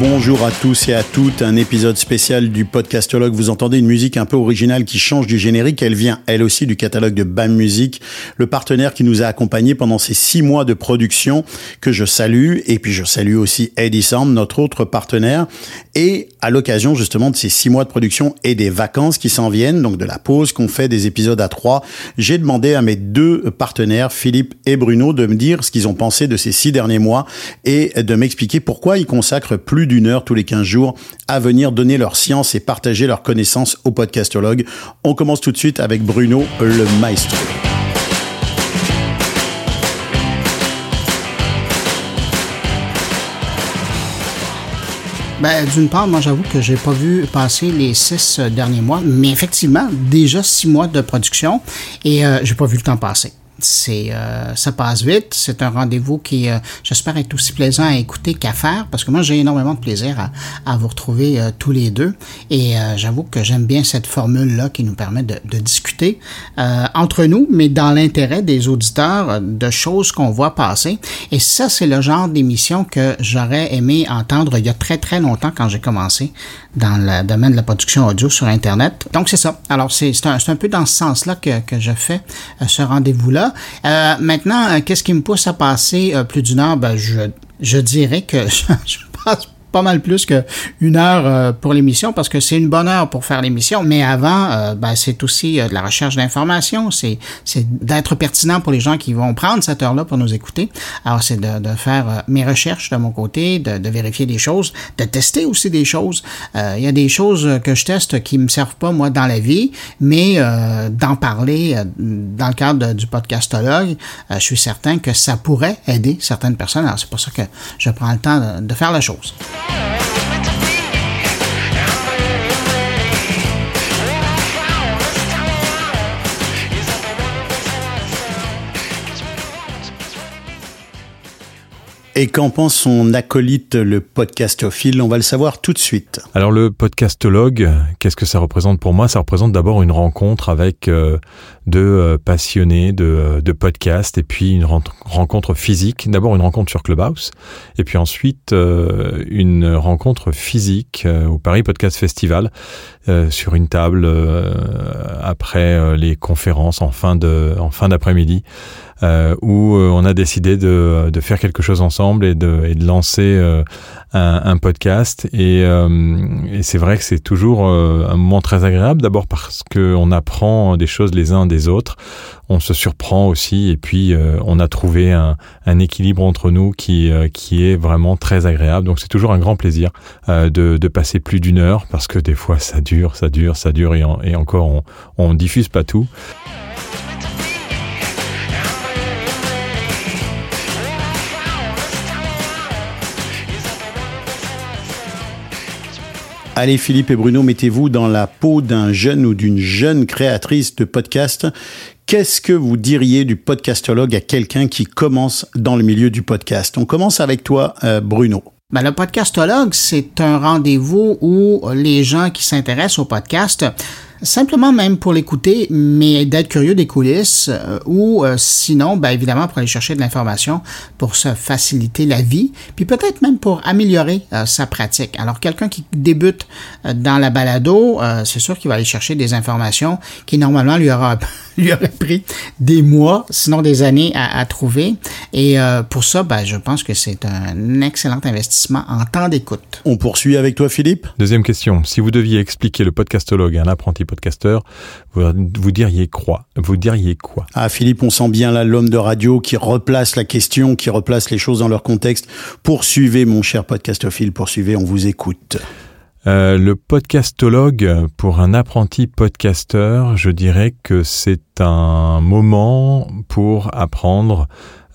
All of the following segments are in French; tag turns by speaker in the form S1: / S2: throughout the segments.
S1: Bonjour à tous et à toutes, un épisode spécial du podcastologue. Vous entendez une musique un peu originale qui change du générique. Elle vient, elle aussi, du catalogue de BAM Music, le partenaire qui nous a accompagnés pendant ces six mois de production que je salue. Et puis je salue aussi Eddie Sam, notre autre partenaire. Et à l'occasion justement de ces six mois de production et des vacances qui s'en viennent, donc de la pause qu'on fait des épisodes à trois, j'ai demandé à mes deux partenaires, Philippe et Bruno, de me dire ce qu'ils ont pensé de ces six derniers mois et de m'expliquer pourquoi ils consacrent plus d'une heure tous les 15 jours à venir donner leur science et partager leurs connaissances au podcastologue. On commence tout de suite avec Bruno, le maestro.
S2: Ben, d'une part, moi, j'avoue que j'ai pas vu passer les six euh, derniers mois, mais effectivement, déjà six mois de production et euh, j'ai pas vu le temps passer c'est euh, ça passe vite. C'est un rendez-vous qui, euh, j'espère, est aussi plaisant à écouter qu'à faire parce que moi, j'ai énormément de plaisir à, à vous retrouver euh, tous les deux. Et j'avoue que j'aime bien cette formule-là qui nous permet de, de discuter entre nous, mais dans l'intérêt des auditeurs de choses qu'on voit passer. Et ça, c'est le genre d'émission que j'aurais aimé entendre il y a très, très longtemps quand j'ai commencé dans le domaine de la production audio sur Internet. Donc, c'est ça. Alors, c'est un, un, peu dans ce sens-là que, que je fais ce rendez-vous-là. Euh, maintenant, euh, qu'est-ce qui me pousse à passer euh, plus d'une heure? Ben, je, je dirais que je, je passe pas mal plus qu'une heure euh, pour l'émission parce que c'est une bonne heure pour faire l'émission. Mais avant, euh, ben, c'est aussi euh, de la recherche d'informations. C'est, d'être pertinent pour les gens qui vont prendre cette heure-là pour nous écouter. Alors, c'est de, de faire mes recherches de mon côté, de, de, vérifier des choses, de tester aussi des choses. Il y a des choses que je teste qui me servent pas, moi, dans la vie, mais d'en parler dans le cadre du podcastologue, je suis certain que ça pourrait aider certaines personnes. Alors, c'est pour ça que je prends le temps de faire la chose. All right.
S1: Et qu'en pense son acolyte, le podcastophile On va le savoir tout de suite.
S3: Alors le podcastologue, qu'est-ce que ça représente pour moi? Ça représente d'abord une rencontre avec euh, deux euh, passionnés de, euh, de podcast et puis une rencontre physique. D'abord une rencontre sur Clubhouse et puis ensuite une rencontre physique au Paris Podcast Festival sur une table après les conférences en fin d'après-midi euh, où euh, on a décidé de, de, faire quelque chose ensemble et de, et de lancer euh, un, un, podcast. Et, et c'est vrai que c'est toujours un moment très agréable, d'abord parce qu'on apprend des choses les uns des autres, on se surprend aussi, et puis on a trouvé un, un, équilibre entre nous qui, qui est vraiment très agréable. Donc c'est toujours un grand plaisir de, de, passer plus d'une heure, parce que des fois ça dure, ça dure, ça dure, et, et encore on, on diffuse pas tout.
S1: Allez Philippe et Bruno, mettez-vous dans la peau d'un jeune ou d'une jeune créatrice de podcast. Qu'est-ce que vous diriez du podcastologue à quelqu'un qui commence dans le milieu du podcast? On commence avec toi, euh, Bruno.
S2: Ben, le podcastologue, c'est un rendez-vous où les gens qui s'intéressent au podcast simplement même pour l'écouter, mais d'être curieux des coulisses, euh, ou euh, sinon, ben, évidemment, pour aller chercher de l'information pour se faciliter la vie, puis peut-être même pour améliorer euh, sa pratique. Alors, quelqu'un qui débute dans la balado, c'est sûr qu'il va aller chercher des informations qui normalement lui aura lui aurait pris des mois, sinon des années à, à trouver. Et pour ça, ben, je pense que c'est un excellent investissement en temps d'écoute.
S1: On poursuit avec toi, Philippe.
S3: Deuxième question. Si vous deviez expliquer le podcastologue à un apprenti podcasteur, vous, vous, diriez quoi? Vous diriez quoi?
S1: Ah Philippe, on sent bien là l'homme de radio qui replace la question, qui replace les choses dans leur contexte. Poursuivez, mon cher podcastophile, poursuivez, on vous écoute.
S3: Euh, le podcastologue, pour un apprenti podcasteur, je dirais que c'est un moment pour apprendre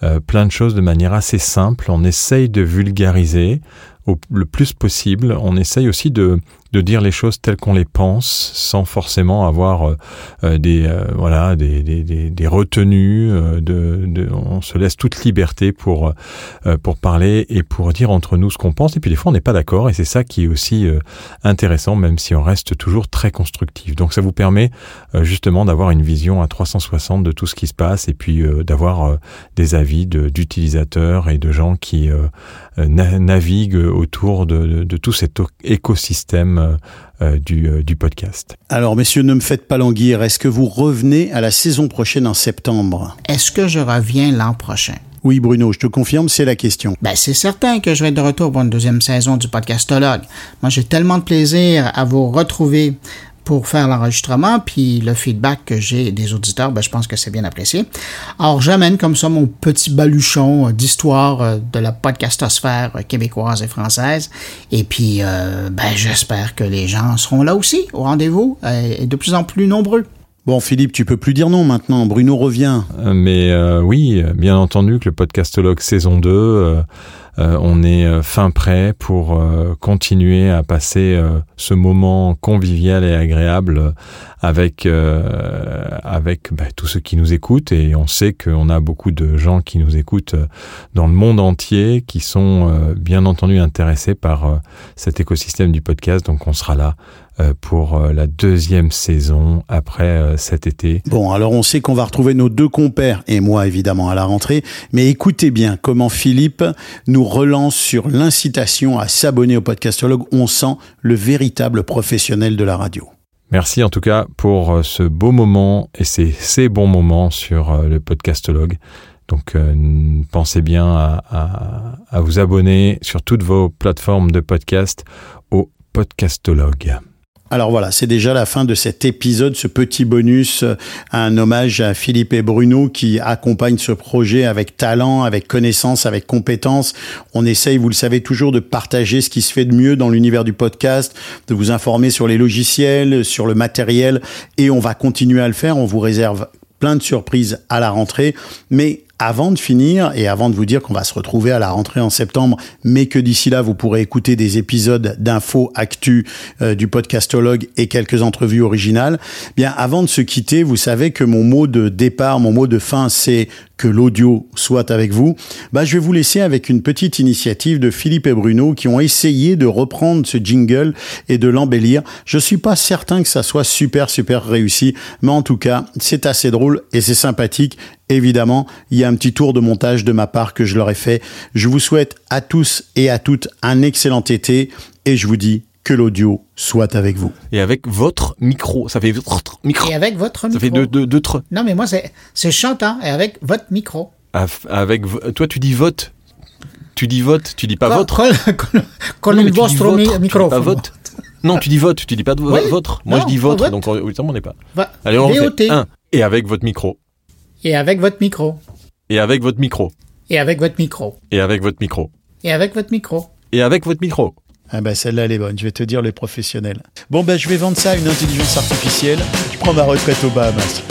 S3: euh, plein de choses de manière assez simple. On essaye de vulgariser au, le plus possible. On essaye aussi de, de dire les choses telles qu'on les pense, sans forcément avoir euh, euh, des voilà des, des, des, des retenues. De, de, on se laisse toute liberté pour pour parler et pour dire entre nous ce qu'on pense. Et puis des fois on n'est pas d'accord et c'est ça qui est aussi intéressant, même si on reste toujours très constructif. Donc ça vous permet justement d'avoir une vision à 360 de tout ce qui se passe et puis d'avoir des avis d'utilisateurs et de gens qui naviguent autour de, de tout cet écosystème euh, euh, du, euh, du, podcast.
S1: Alors, messieurs, ne me faites pas languir. Est-ce que vous revenez à la saison prochaine en septembre?
S2: Est-ce que je reviens l'an prochain?
S1: Oui, Bruno, je te confirme, c'est la question.
S2: Ben, c'est certain que je vais être de retour pour une deuxième saison du podcastologue. Moi, j'ai tellement de plaisir à vous retrouver pour faire l'enregistrement, puis le feedback que j'ai des auditeurs, ben, je pense que c'est bien apprécié. Alors, j'amène comme ça mon petit baluchon d'histoire euh, de la podcastosphère québécoise et française. Et puis, euh, ben, j'espère que les gens seront là aussi, au rendez-vous, euh, et de plus en plus nombreux.
S1: Bon, Philippe, tu peux plus dire non maintenant. Bruno revient.
S3: Mais oui, bien entendu que le podcastologue saison 2 euh, on est euh, fin prêt pour euh, continuer à passer ce moment convivial et agréable avec avec bah, tous ceux qui nous écoutent. Et on sait qu'on a beaucoup de gens qui nous écoutent dans le monde entier qui sont bien entendu intéressés par cet écosystème du podcast. Donc on sera là euh, pour euh, la deuxième saison après euh, cet été.
S1: Bon, alors on sait qu'on va retrouver nos deux compères et moi évidemment à la rentrée, mais écoutez bien comment Philippe nous relance sur l'incitation à s'abonner au podcastologue. On sent le véritable professionnel de la radio.
S3: Merci en tout cas pour ce beau moment et ces, ces bons moments sur le podcastologue. Donc pensez bien à, à, à, vous abonner sur toutes vos plateformes de podcast au podcastologue.
S1: Alors voilà, c'est déjà la fin de cet épisode, ce petit bonus, euh, un hommage à Philippe et Bruno qui accompagnent ce projet avec talent, avec connaissance, avec compétence. On essaye, vous le savez toujours, de partager ce qui se fait de mieux dans l'univers du podcast, de vous informer sur les logiciels, sur le matériel, et on va continuer à le faire. On vous réserve plein de surprises à la rentrée, mais avant de finir et avant de vous dire qu'on va se retrouver à la rentrée en septembre, mais que d'ici là, vous pourrez écouter des épisodes d'infos actu euh, du podcastologue et quelques entrevues originales, bien avant de se quitter, vous savez que mon mot de départ, mon mot de fin, c'est que l'audio soit avec vous, bah, je vais vous laisser avec une petite initiative de Philippe et Bruno qui ont essayé de reprendre ce jingle et de l'embellir. Je suis pas certain que ça soit super, super réussi, mais en tout cas, c'est assez drôle et c'est sympathique Évidemment, il y a un petit tour de montage de ma part que je leur ai fait. Je vous souhaite à tous et à toutes un excellent été et je vous dis que l'audio soit avec vous.
S3: Et avec votre micro. Ça fait votre micro.
S2: Et avec votre
S3: micro.
S2: Ça fait
S3: deux, deux, deux
S2: Non, mais moi, c'est chantant. Et avec votre micro.
S3: Avec, toi, tu dis vote. Tu dis vote, tu dis pas votre.
S2: Con, il vostro micro.
S3: Pas vote. Non, tu dis vote, tu dis pas votre. Moi, je dis votre, donc on n'est pas.
S2: Allez, on fait
S3: un. Et avec votre micro.
S2: Et avec votre micro.
S3: Et avec votre micro.
S2: Et avec votre micro.
S3: Et avec votre micro.
S2: Et avec votre micro.
S3: Et avec votre micro.
S1: Ah bah celle-là elle est bonne, je vais te dire les professionnels. Bon ben je vais vendre ça à une intelligence artificielle, je prends ma retraite au Bahamas.